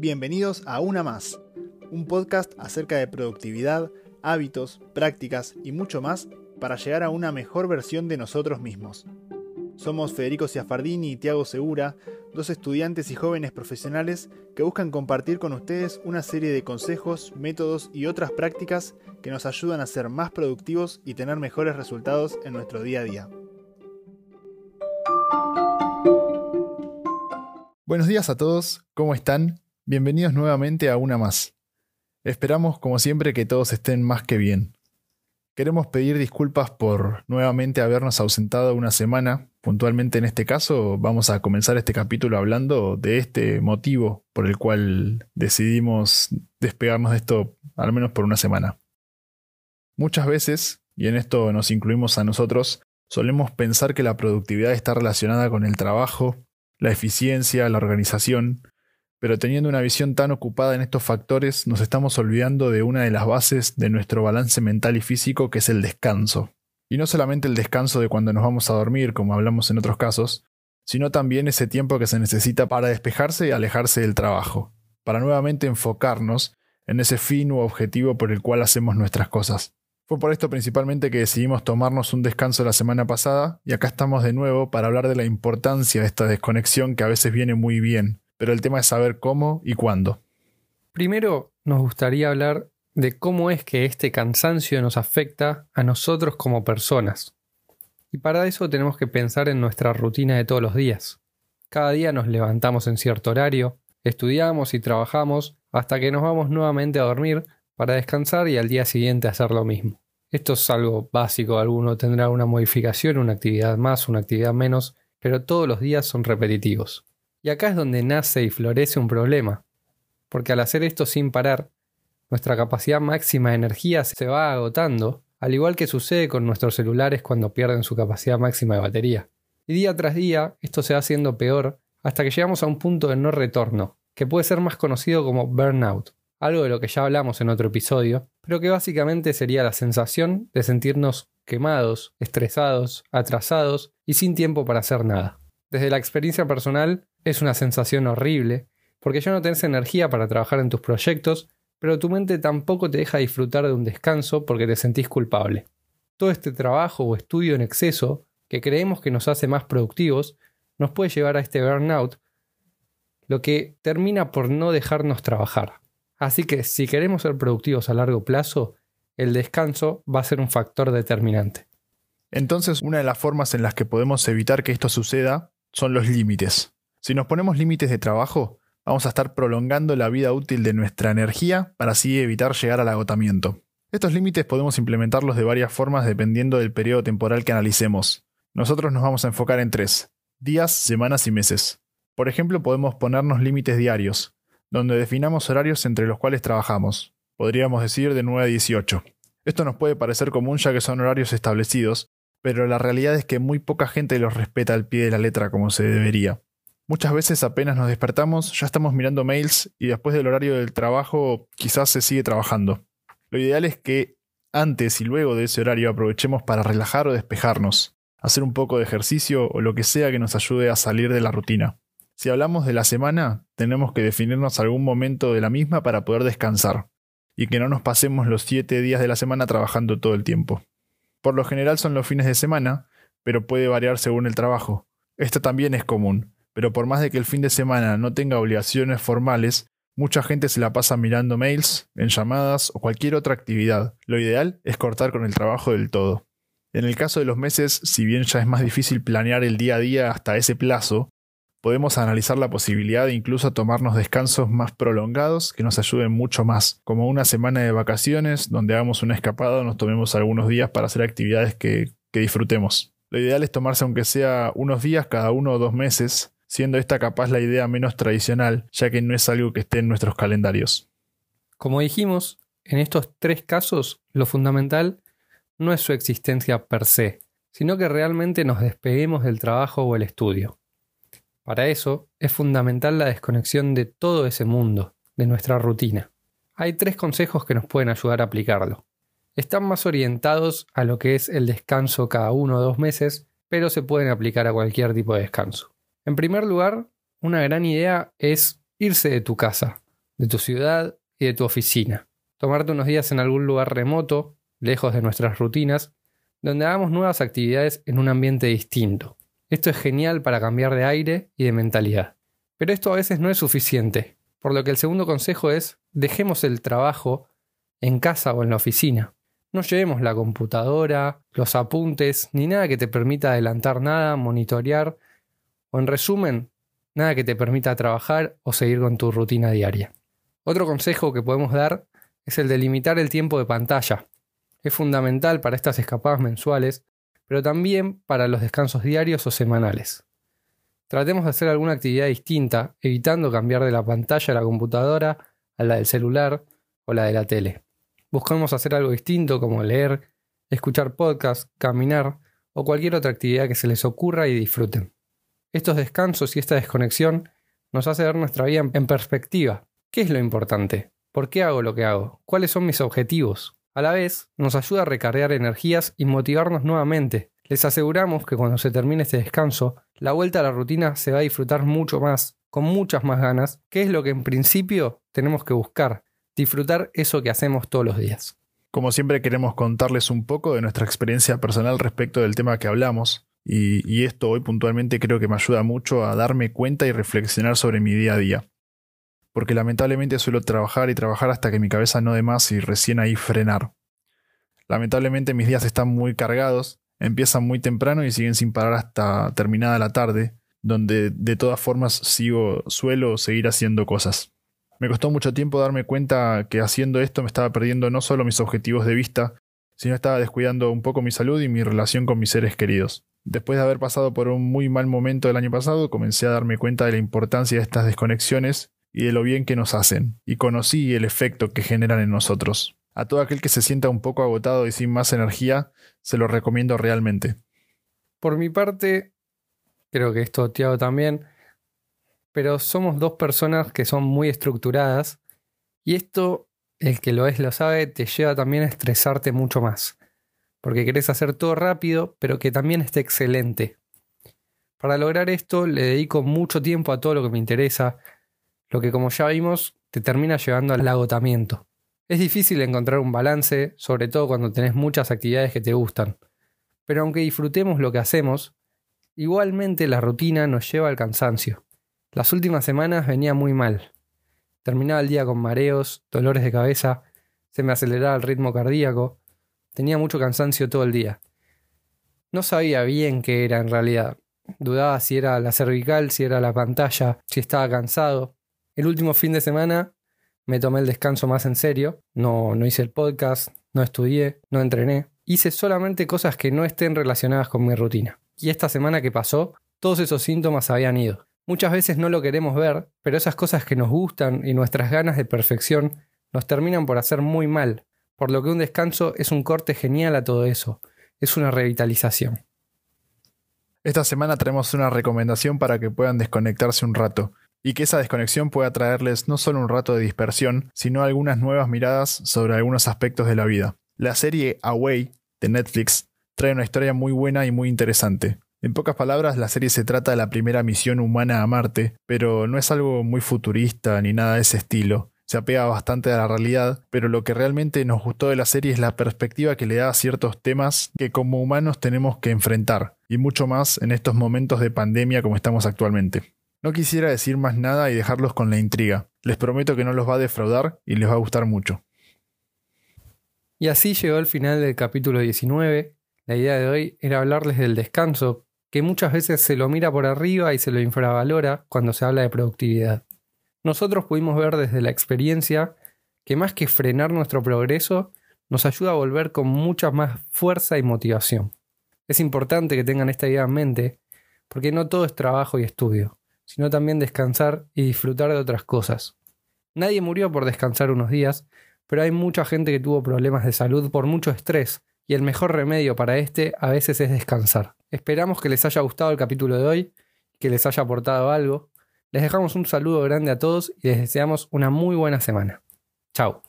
Bienvenidos a Una Más, un podcast acerca de productividad, hábitos, prácticas y mucho más para llegar a una mejor versión de nosotros mismos. Somos Federico Ciafardini y Tiago Segura, dos estudiantes y jóvenes profesionales que buscan compartir con ustedes una serie de consejos, métodos y otras prácticas que nos ayudan a ser más productivos y tener mejores resultados en nuestro día a día. Buenos días a todos, ¿cómo están? Bienvenidos nuevamente a una más. Esperamos, como siempre, que todos estén más que bien. Queremos pedir disculpas por nuevamente habernos ausentado una semana. Puntualmente en este caso vamos a comenzar este capítulo hablando de este motivo por el cual decidimos despegarnos de esto al menos por una semana. Muchas veces, y en esto nos incluimos a nosotros, solemos pensar que la productividad está relacionada con el trabajo, la eficiencia, la organización, pero teniendo una visión tan ocupada en estos factores nos estamos olvidando de una de las bases de nuestro balance mental y físico que es el descanso. Y no solamente el descanso de cuando nos vamos a dormir, como hablamos en otros casos, sino también ese tiempo que se necesita para despejarse y alejarse del trabajo, para nuevamente enfocarnos en ese fin u objetivo por el cual hacemos nuestras cosas. Fue por esto principalmente que decidimos tomarnos un descanso la semana pasada y acá estamos de nuevo para hablar de la importancia de esta desconexión que a veces viene muy bien, pero el tema es saber cómo y cuándo. Primero nos gustaría hablar de cómo es que este cansancio nos afecta a nosotros como personas. Y para eso tenemos que pensar en nuestra rutina de todos los días. Cada día nos levantamos en cierto horario, estudiamos y trabajamos hasta que nos vamos nuevamente a dormir para descansar y al día siguiente hacer lo mismo. Esto es algo básico, alguno tendrá una modificación, una actividad más, una actividad menos, pero todos los días son repetitivos. Y acá es donde nace y florece un problema, porque al hacer esto sin parar, nuestra capacidad máxima de energía se va agotando, al igual que sucede con nuestros celulares cuando pierden su capacidad máxima de batería. Y día tras día esto se va haciendo peor hasta que llegamos a un punto de no retorno, que puede ser más conocido como burnout algo de lo que ya hablamos en otro episodio, pero que básicamente sería la sensación de sentirnos quemados, estresados, atrasados y sin tiempo para hacer nada. Desde la experiencia personal es una sensación horrible, porque ya no tenés energía para trabajar en tus proyectos, pero tu mente tampoco te deja disfrutar de un descanso porque te sentís culpable. Todo este trabajo o estudio en exceso, que creemos que nos hace más productivos, nos puede llevar a este burnout, lo que termina por no dejarnos trabajar. Así que si queremos ser productivos a largo plazo, el descanso va a ser un factor determinante. Entonces, una de las formas en las que podemos evitar que esto suceda son los límites. Si nos ponemos límites de trabajo, vamos a estar prolongando la vida útil de nuestra energía para así evitar llegar al agotamiento. Estos límites podemos implementarlos de varias formas dependiendo del periodo temporal que analicemos. Nosotros nos vamos a enfocar en tres, días, semanas y meses. Por ejemplo, podemos ponernos límites diarios, donde definamos horarios entre los cuales trabajamos, podríamos decir de 9 a 18. Esto nos puede parecer común ya que son horarios establecidos, pero la realidad es que muy poca gente los respeta al pie de la letra como se debería. Muchas veces apenas nos despertamos ya estamos mirando mails y después del horario del trabajo quizás se sigue trabajando. Lo ideal es que antes y luego de ese horario aprovechemos para relajar o despejarnos, hacer un poco de ejercicio o lo que sea que nos ayude a salir de la rutina. Si hablamos de la semana, tenemos que definirnos algún momento de la misma para poder descansar, y que no nos pasemos los siete días de la semana trabajando todo el tiempo. Por lo general son los fines de semana, pero puede variar según el trabajo. Esto también es común, pero por más de que el fin de semana no tenga obligaciones formales, mucha gente se la pasa mirando mails, en llamadas o cualquier otra actividad. Lo ideal es cortar con el trabajo del todo. En el caso de los meses, si bien ya es más difícil planear el día a día hasta ese plazo, podemos analizar la posibilidad de incluso tomarnos descansos más prolongados que nos ayuden mucho más, como una semana de vacaciones donde hagamos una escapada o nos tomemos algunos días para hacer actividades que, que disfrutemos. Lo ideal es tomarse aunque sea unos días cada uno o dos meses, siendo esta capaz la idea menos tradicional, ya que no es algo que esté en nuestros calendarios. Como dijimos, en estos tres casos lo fundamental no es su existencia per se, sino que realmente nos despeguemos del trabajo o el estudio. Para eso es fundamental la desconexión de todo ese mundo, de nuestra rutina. Hay tres consejos que nos pueden ayudar a aplicarlo. Están más orientados a lo que es el descanso cada uno o dos meses, pero se pueden aplicar a cualquier tipo de descanso. En primer lugar, una gran idea es irse de tu casa, de tu ciudad y de tu oficina. Tomarte unos días en algún lugar remoto, lejos de nuestras rutinas, donde hagamos nuevas actividades en un ambiente distinto. Esto es genial para cambiar de aire y de mentalidad. Pero esto a veces no es suficiente, por lo que el segundo consejo es dejemos el trabajo en casa o en la oficina. No llevemos la computadora, los apuntes, ni nada que te permita adelantar nada, monitorear, o en resumen, nada que te permita trabajar o seguir con tu rutina diaria. Otro consejo que podemos dar es el de limitar el tiempo de pantalla. Es fundamental para estas escapadas mensuales, pero también para los descansos diarios o semanales. Tratemos de hacer alguna actividad distinta, evitando cambiar de la pantalla de la computadora a la del celular o la de la tele. Buscamos hacer algo distinto como leer, escuchar podcasts, caminar o cualquier otra actividad que se les ocurra y disfruten. Estos descansos y esta desconexión nos hace ver nuestra vida en perspectiva. ¿Qué es lo importante? ¿Por qué hago lo que hago? ¿Cuáles son mis objetivos? A la vez, nos ayuda a recargar energías y motivarnos nuevamente. Les aseguramos que cuando se termine este descanso, la vuelta a la rutina se va a disfrutar mucho más, con muchas más ganas, que es lo que en principio tenemos que buscar, disfrutar eso que hacemos todos los días. Como siempre queremos contarles un poco de nuestra experiencia personal respecto del tema que hablamos, y, esto hoy puntualmente creo que me ayuda mucho a darme cuenta y reflexionar sobre mi día a día. Porque lamentablemente suelo trabajar y trabajar hasta que mi cabeza no dé más y recién ahí frenar. Lamentablemente mis días están muy cargados, empiezan muy temprano y siguen sin parar hasta terminada la tarde, donde de todas formas sigo, suelo seguir haciendo cosas. Me costó mucho tiempo darme cuenta que haciendo esto me estaba perdiendo no solo mis objetivos de vista, sino estaba descuidando un poco mi salud y mi relación con mis seres queridos. Después de haber pasado por un muy mal momento el año pasado, comencé a darme cuenta de la importancia de estas desconexiones y de lo bien que nos hacen, y conocí el efecto que generan en nosotros. A todo aquel que se sienta un poco agotado y sin más energía, se lo recomiendo realmente. Por mi parte, creo que esto Tiago también, pero somos dos personas que son muy estructuradas y esto, el que lo es lo sabe, te lleva también a estresarte mucho más porque querés hacer todo rápido, pero que también esté excelente. Para lograr esto le dedico mucho tiempo a todo lo que me interesa, lo que como ya vimos te termina llevando al agotamiento. Es difícil encontrar un balance, sobre todo cuando tenés muchas actividades que te gustan. Pero aunque disfrutemos lo que hacemos, igualmente la rutina nos lleva al cansancio. Las últimas semanas venía muy mal. Terminaba el día con mareos, dolores de cabeza, se me aceleraba el ritmo cardíaco, Tenía mucho cansancio todo el día. No sabía bien qué era en realidad. Dudaba si era la cervical, si era la pantalla, si estaba cansado. El último fin de semana me tomé el descanso más en serio. No, no hice el podcast, no estudié, no entrené. Hice solamente cosas que no estén relacionadas con mi rutina. Y esta semana que pasó, todos esos síntomas habían ido. Muchas veces no lo queremos ver, pero esas cosas que nos gustan y nuestras ganas de perfección nos terminan por hacer muy mal, por lo que un descanso es un corte genial a todo eso, es una revitalización. Esta semana traemos una recomendación para que puedan desconectarse un rato, y que esa desconexión pueda traerles no solo un rato de dispersión, sino algunas nuevas miradas sobre algunos aspectos de la vida. La serie Away de Netflix trae una historia muy buena y muy interesante. En pocas palabras, la serie se trata de la primera misión humana a Marte, pero no es algo muy futurista ni nada de ese estilo se apega bastante a la realidad, pero lo que realmente nos gustó de la serie es la perspectiva que le da a ciertos temas que como humanos tenemos que enfrentar, y mucho más en estos momentos de pandemia como estamos actualmente. No quisiera decir más nada y dejarlos con la intriga. Les prometo que no los va a defraudar y les va a gustar mucho. Y así llegó el final del capítulo 19. La idea de hoy era hablarles del descanso, que muchas veces se lo mira por arriba y se lo infravalora cuando se habla de productividad nosotros pudimos ver desde la experiencia que más que frenar nuestro progreso, nos ayuda a volver con mucha más fuerza y motivación. Es importante que tengan esta idea en mente, porque no todo es trabajo y estudio, sino también descansar y disfrutar de otras cosas. Nadie murió por descansar unos días, pero hay mucha gente que tuvo problemas de salud por mucho estrés, y el mejor remedio para este a veces es descansar. Esperamos que les haya gustado el capítulo de hoy, que les haya aportado algo. Les dejamos un saludo grande a todos y les deseamos una muy buena semana. Chao.